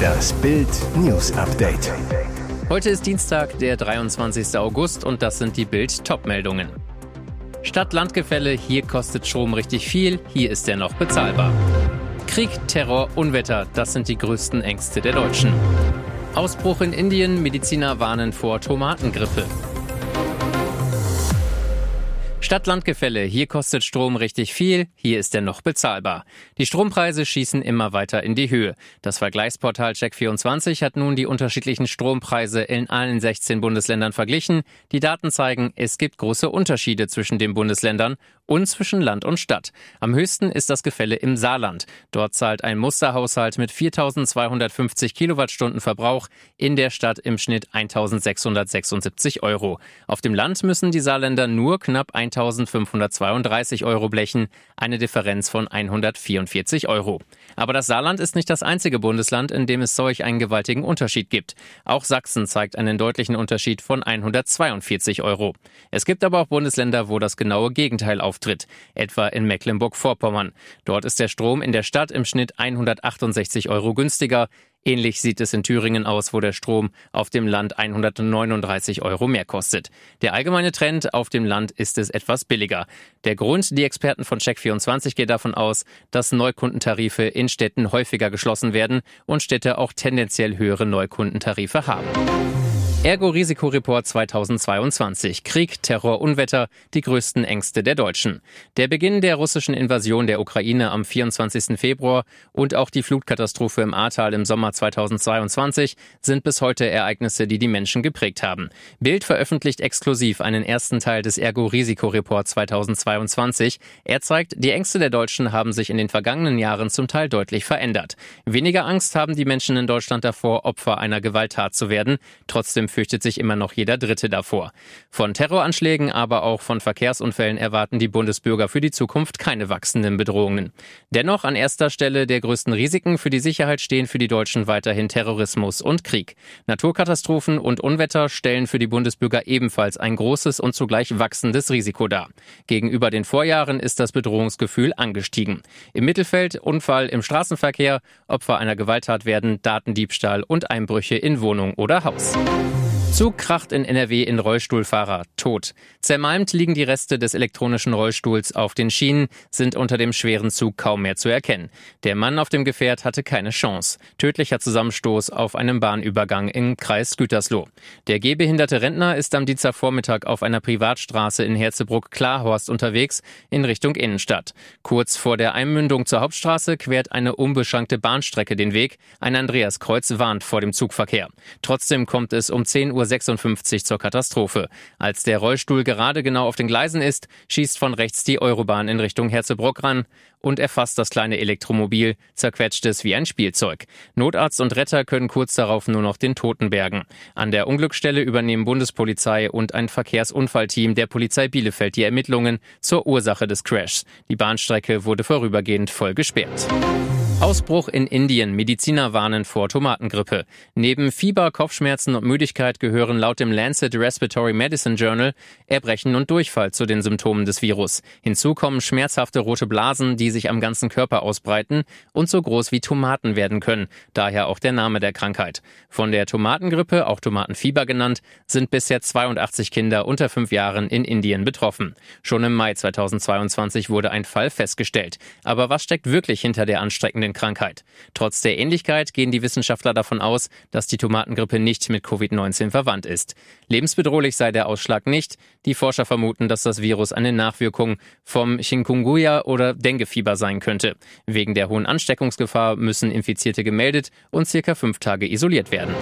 Das Bild News Update. Heute ist Dienstag, der 23. August und das sind die Bild Topmeldungen. Stadt-Land-Gefälle, hier kostet Strom richtig viel, hier ist er noch bezahlbar. Krieg, Terror, Unwetter, das sind die größten Ängste der Deutschen. Ausbruch in Indien, Mediziner warnen vor Tomatengrippe. Stadt-Land-Gefälle. Hier kostet Strom richtig viel, hier ist er noch bezahlbar. Die Strompreise schießen immer weiter in die Höhe. Das Vergleichsportal Check24 hat nun die unterschiedlichen Strompreise in allen 16 Bundesländern verglichen. Die Daten zeigen, es gibt große Unterschiede zwischen den Bundesländern und zwischen Land und Stadt. Am höchsten ist das Gefälle im Saarland. Dort zahlt ein Musterhaushalt mit 4250 Kilowattstunden Verbrauch in der Stadt im Schnitt 1676 Euro. Auf dem Land müssen die Saarländer nur knapp 1532 Euro blechen, eine Differenz von 144 Euro. Aber das Saarland ist nicht das einzige Bundesland, in dem es solch einen gewaltigen Unterschied gibt. Auch Sachsen zeigt einen deutlichen Unterschied von 142 Euro. Es gibt aber auch Bundesländer, wo das genaue Gegenteil auftritt auftritt, etwa in Mecklenburg-Vorpommern. Dort ist der Strom in der Stadt im Schnitt 168 Euro günstiger. Ähnlich sieht es in Thüringen aus, wo der Strom auf dem Land 139 Euro mehr kostet. Der allgemeine Trend auf dem Land ist es etwas billiger. Der Grund, die Experten von Check24 gehen davon aus, dass Neukundentarife in Städten häufiger geschlossen werden und Städte auch tendenziell höhere Neukundentarife haben. Ergo-Risikoreport 2022. Krieg, Terror, Unwetter, die größten Ängste der Deutschen. Der Beginn der russischen Invasion der Ukraine am 24. Februar und auch die Flutkatastrophe im Ahrtal im Sommer 2022 sind bis heute Ereignisse, die die Menschen geprägt haben. Bild veröffentlicht exklusiv einen ersten Teil des Ergo-Risikoreport 2022. Er zeigt, die Ängste der Deutschen haben sich in den vergangenen Jahren zum Teil deutlich verändert. Weniger Angst haben die Menschen in Deutschland davor, Opfer einer Gewalttat zu werden. Trotzdem fürchtet sich immer noch jeder Dritte davor. Von Terroranschlägen, aber auch von Verkehrsunfällen erwarten die Bundesbürger für die Zukunft keine wachsenden Bedrohungen. Dennoch an erster Stelle der größten Risiken für die Sicherheit stehen für die Deutschen weiterhin Terrorismus und Krieg. Naturkatastrophen und Unwetter stellen für die Bundesbürger ebenfalls ein großes und zugleich wachsendes Risiko dar. Gegenüber den Vorjahren ist das Bedrohungsgefühl angestiegen. Im Mittelfeld Unfall im Straßenverkehr, Opfer einer Gewalttat werden, Datendiebstahl und Einbrüche in Wohnung oder Haus. Zug kracht in NRW in Rollstuhlfahrer, tot. Zermalmt liegen die Reste des elektronischen Rollstuhls auf den Schienen, sind unter dem schweren Zug kaum mehr zu erkennen. Der Mann auf dem Gefährt hatte keine Chance. Tödlicher Zusammenstoß auf einem Bahnübergang im Kreis Gütersloh. Der gehbehinderte Rentner ist am Dienstagvormittag auf einer Privatstraße in Herzebruck-Klarhorst unterwegs in Richtung Innenstadt. Kurz vor der Einmündung zur Hauptstraße quert eine unbeschankte Bahnstrecke den Weg. Ein Andreaskreuz warnt vor dem Zugverkehr. Trotzdem kommt es um 10 Uhr 10.56 Uhr zur Katastrophe. Als der Rollstuhl gerade genau auf den Gleisen ist, schießt von rechts die Eurobahn in Richtung Herzebrock ran und erfasst das kleine Elektromobil, zerquetscht es wie ein Spielzeug. Notarzt und Retter können kurz darauf nur noch den Toten bergen. An der Unglücksstelle übernehmen Bundespolizei und ein Verkehrsunfallteam der Polizei Bielefeld die Ermittlungen zur Ursache des Crashs. Die Bahnstrecke wurde vorübergehend voll gesperrt. Ausbruch in Indien. Mediziner warnen vor Tomatengrippe. Neben Fieber, Kopfschmerzen und Müdigkeit gehören laut dem Lancet Respiratory Medicine Journal Erbrechen und Durchfall zu den Symptomen des Virus. Hinzu kommen schmerzhafte rote Blasen, die sich am ganzen Körper ausbreiten und so groß wie Tomaten werden können. Daher auch der Name der Krankheit. Von der Tomatengrippe, auch Tomatenfieber genannt, sind bisher 82 Kinder unter fünf Jahren in Indien betroffen. Schon im Mai 2022 wurde ein Fall festgestellt. Aber was steckt wirklich hinter der anstreckenden Krankheit. Trotz der Ähnlichkeit gehen die Wissenschaftler davon aus, dass die Tomatengrippe nicht mit Covid-19 verwandt ist. Lebensbedrohlich sei der Ausschlag nicht. Die Forscher vermuten, dass das Virus eine Nachwirkung vom Chikungunya oder Denguefieber sein könnte. Wegen der hohen Ansteckungsgefahr müssen Infizierte gemeldet und circa fünf Tage isoliert werden.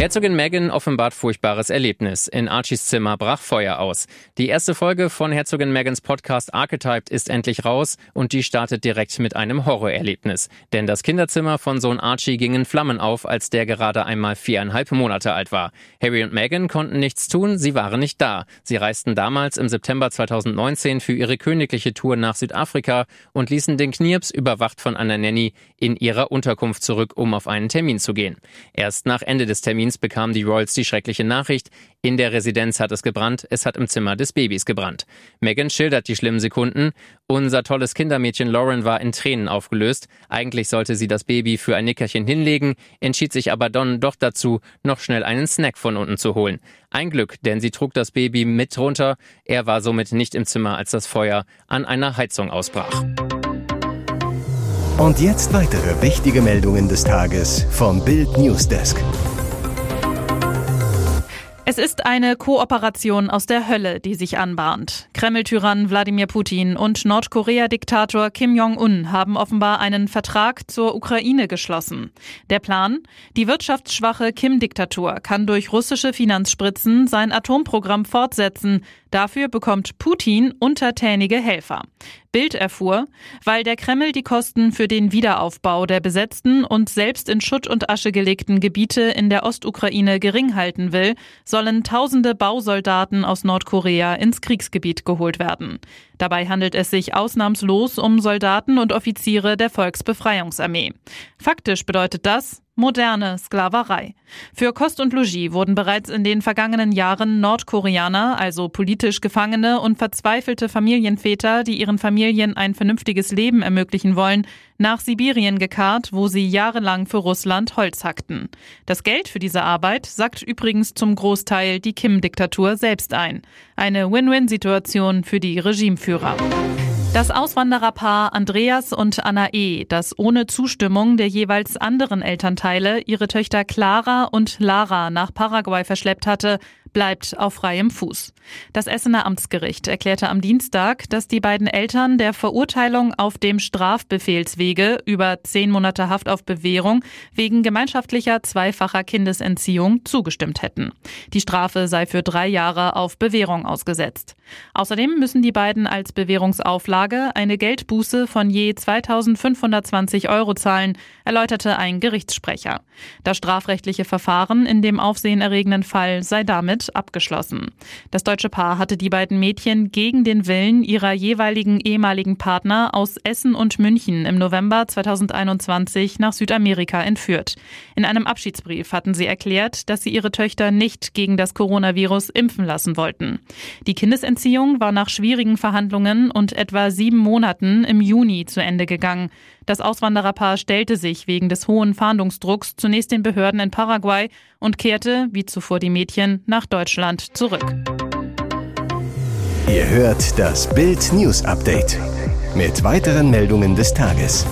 Herzogin Meghan offenbart furchtbares Erlebnis. In Archies Zimmer brach Feuer aus. Die erste Folge von Herzogin Megans Podcast Archetyped ist endlich raus und die startet direkt mit einem Horrorerlebnis. Denn das Kinderzimmer von Sohn Archie ging in Flammen auf, als der gerade einmal viereinhalb Monate alt war. Harry und Meghan konnten nichts tun, sie waren nicht da. Sie reisten damals im September 2019 für ihre königliche Tour nach Südafrika und ließen den Knirps, überwacht von einer Nanny, in ihrer Unterkunft zurück, um auf einen Termin zu gehen. Erst nach Ende des Termins Dienst bekamen die Royals die schreckliche Nachricht, in der Residenz hat es gebrannt, es hat im Zimmer des Babys gebrannt. Megan schildert die schlimmen Sekunden. Unser tolles Kindermädchen Lauren war in Tränen aufgelöst. Eigentlich sollte sie das Baby für ein Nickerchen hinlegen, entschied sich aber Don doch dazu, noch schnell einen Snack von unten zu holen. Ein Glück, denn sie trug das Baby mit runter. Er war somit nicht im Zimmer, als das Feuer an einer Heizung ausbrach. Und jetzt weitere wichtige Meldungen des Tages vom Bild Newsdesk. Es ist eine Kooperation aus der Hölle, die sich anbahnt. Kreml-Tyrann Wladimir Putin und Nordkorea-Diktator Kim Jong-un haben offenbar einen Vertrag zur Ukraine geschlossen. Der Plan? Die wirtschaftsschwache Kim-Diktatur kann durch russische Finanzspritzen sein Atomprogramm fortsetzen. Dafür bekommt Putin untertänige Helfer. Bild erfuhr, weil der Kreml die Kosten für den Wiederaufbau der besetzten und selbst in Schutt und Asche gelegten Gebiete in der Ostukraine gering halten will, sollen tausende Bausoldaten aus Nordkorea ins Kriegsgebiet geholt werden. Dabei handelt es sich ausnahmslos um Soldaten und Offiziere der Volksbefreiungsarmee. Faktisch bedeutet das, moderne Sklaverei. Für Kost und Logis wurden bereits in den vergangenen Jahren Nordkoreaner, also politisch Gefangene und verzweifelte Familienväter, die ihren Familien ein vernünftiges Leben ermöglichen wollen, nach Sibirien gekarrt, wo sie jahrelang für Russland Holz hackten. Das Geld für diese Arbeit sackt übrigens zum Großteil die Kim-Diktatur selbst ein. Eine Win-Win-Situation für die Regimeführer. Das Auswandererpaar Andreas und Anna E., das ohne Zustimmung der jeweils anderen Elternteile ihre Töchter Clara und Lara nach Paraguay verschleppt hatte, bleibt auf freiem Fuß. Das Essener Amtsgericht erklärte am Dienstag, dass die beiden Eltern der Verurteilung auf dem Strafbefehlswege über zehn Monate Haft auf Bewährung wegen gemeinschaftlicher zweifacher Kindesentziehung zugestimmt hätten. Die Strafe sei für drei Jahre auf Bewährung ausgesetzt. Außerdem müssen die beiden als Bewährungsauflage eine Geldbuße von je 2520 Euro zahlen, erläuterte ein Gerichtssprecher. Das strafrechtliche Verfahren in dem aufsehenerregenden Fall sei damit damit abgeschlossen. Das deutsche Paar hatte die beiden Mädchen gegen den Willen ihrer jeweiligen ehemaligen Partner aus Essen und München im November 2021 nach Südamerika entführt. In einem Abschiedsbrief hatten sie erklärt, dass sie ihre Töchter nicht gegen das Coronavirus impfen lassen wollten. Die Kindesentziehung war nach schwierigen Verhandlungen und etwa sieben Monaten im Juni zu Ende gegangen. Das Auswandererpaar stellte sich wegen des hohen Fahndungsdrucks zunächst den Behörden in Paraguay und kehrte, wie zuvor die Mädchen, nach Deutschland zurück. Ihr hört das Bild News Update mit weiteren Meldungen des Tages.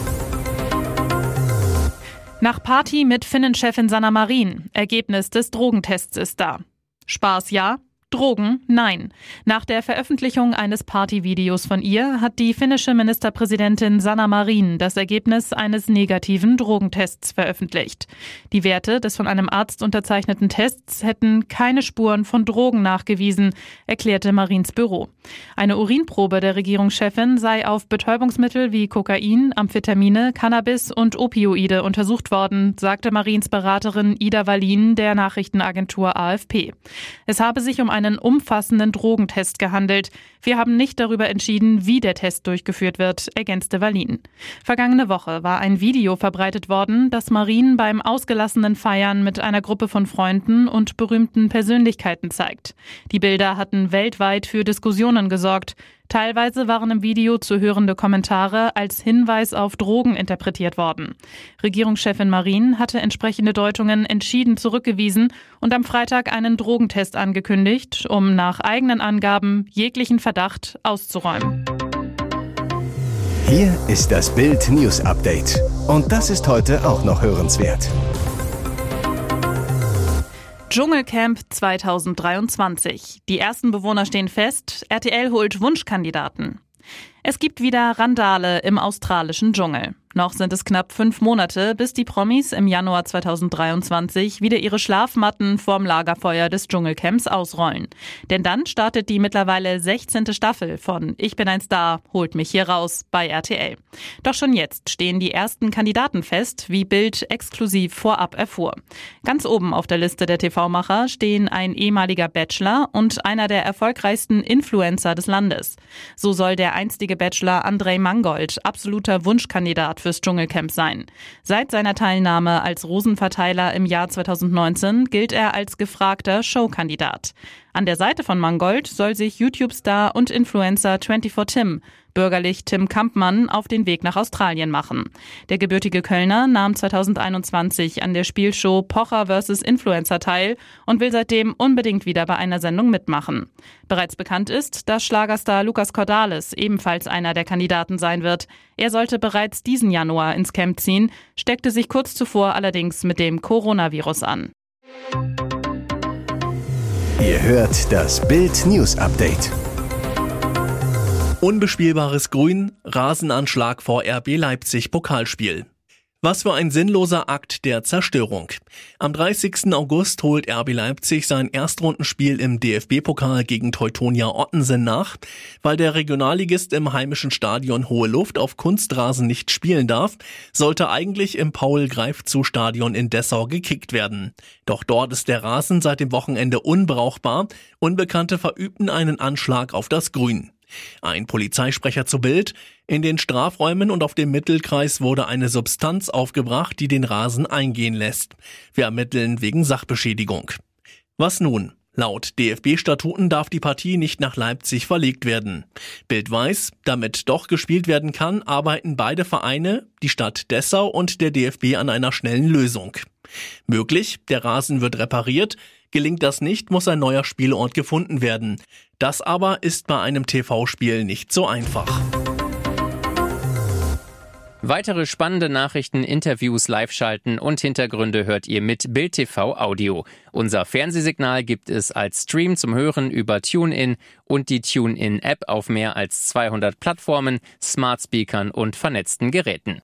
Nach Party mit Finnenchefin Sanna Marin. Ergebnis des Drogentests ist da. Spaß ja, Drogen? Nein. Nach der Veröffentlichung eines Partyvideos von ihr hat die finnische Ministerpräsidentin Sanna Marin das Ergebnis eines negativen Drogentests veröffentlicht. Die Werte des von einem Arzt unterzeichneten Tests hätten keine Spuren von Drogen nachgewiesen, erklärte Marins Büro. Eine Urinprobe der Regierungschefin sei auf Betäubungsmittel wie Kokain, Amphetamine, Cannabis und Opioide untersucht worden, sagte Marins Beraterin Ida Wallin der Nachrichtenagentur AFP. Es habe sich um einen umfassenden Drogentest gehandelt. Wir haben nicht darüber entschieden, wie der Test durchgeführt wird, ergänzte Wallin. Vergangene Woche war ein Video verbreitet worden, das Marien beim ausgelassenen Feiern mit einer Gruppe von Freunden und berühmten Persönlichkeiten zeigt. Die Bilder hatten weltweit für Diskussionen gesorgt. Teilweise waren im Video zu hörende Kommentare als Hinweis auf Drogen interpretiert worden. Regierungschefin Marin hatte entsprechende Deutungen entschieden zurückgewiesen und am Freitag einen Drogentest angekündigt, um nach eigenen Angaben jeglichen Verdacht auszuräumen. Hier ist das Bild News Update. Und das ist heute auch noch hörenswert. Dschungelcamp 2023. Die ersten Bewohner stehen fest. RTL holt Wunschkandidaten. Es gibt wieder Randale im australischen Dschungel. Noch sind es knapp fünf Monate, bis die Promis im Januar 2023 wieder ihre Schlafmatten vorm Lagerfeuer des Dschungelcamps ausrollen. Denn dann startet die mittlerweile 16. Staffel von Ich bin ein Star, holt mich hier raus bei RTL. Doch schon jetzt stehen die ersten Kandidaten fest, wie Bild exklusiv vorab erfuhr. Ganz oben auf der Liste der TV-Macher stehen ein ehemaliger Bachelor und einer der erfolgreichsten Influencer des Landes. So soll der einstige Bachelor Andrei Mangold absoluter Wunschkandidat für fürs Dschungelcamp sein. Seit seiner Teilnahme als Rosenverteiler im Jahr 2019 gilt er als gefragter Showkandidat. An der Seite von Mangold soll sich YouTube-Star und Influencer 24 Tim bürgerlich Tim Kampmann, auf den Weg nach Australien machen. Der gebürtige Kölner nahm 2021 an der Spielshow Pocher vs. Influencer teil und will seitdem unbedingt wieder bei einer Sendung mitmachen. Bereits bekannt ist, dass Schlagerstar Lukas Cordalis ebenfalls einer der Kandidaten sein wird. Er sollte bereits diesen Januar ins Camp ziehen, steckte sich kurz zuvor allerdings mit dem Coronavirus an. Ihr hört das Bild News Update. Unbespielbares Grün, Rasenanschlag vor RB Leipzig Pokalspiel. Was für ein sinnloser Akt der Zerstörung. Am 30. August holt RB Leipzig sein Erstrundenspiel im DFB-Pokal gegen Teutonia Ottensen nach. Weil der Regionalligist im heimischen Stadion Hohe Luft auf Kunstrasen nicht spielen darf, sollte eigentlich im Paul-Greifzu-Stadion in Dessau gekickt werden. Doch dort ist der Rasen seit dem Wochenende unbrauchbar. Unbekannte verübten einen Anschlag auf das Grün. Ein Polizeisprecher zu Bild. In den Strafräumen und auf dem Mittelkreis wurde eine Substanz aufgebracht, die den Rasen eingehen lässt. Wir ermitteln wegen Sachbeschädigung. Was nun? Laut DFB-Statuten darf die Partie nicht nach Leipzig verlegt werden. Bild weiß, damit doch gespielt werden kann, arbeiten beide Vereine, die Stadt Dessau und der DFB an einer schnellen Lösung. Möglich, der Rasen wird repariert, Gelingt das nicht, muss ein neuer Spielort gefunden werden. Das aber ist bei einem TV-Spiel nicht so einfach. Weitere spannende Nachrichten, Interviews, Live-Schalten und Hintergründe hört ihr mit Bild TV Audio. Unser Fernsehsignal gibt es als Stream zum Hören über TuneIn und die TuneIn-App auf mehr als 200 Plattformen, Smart Speakern und vernetzten Geräten.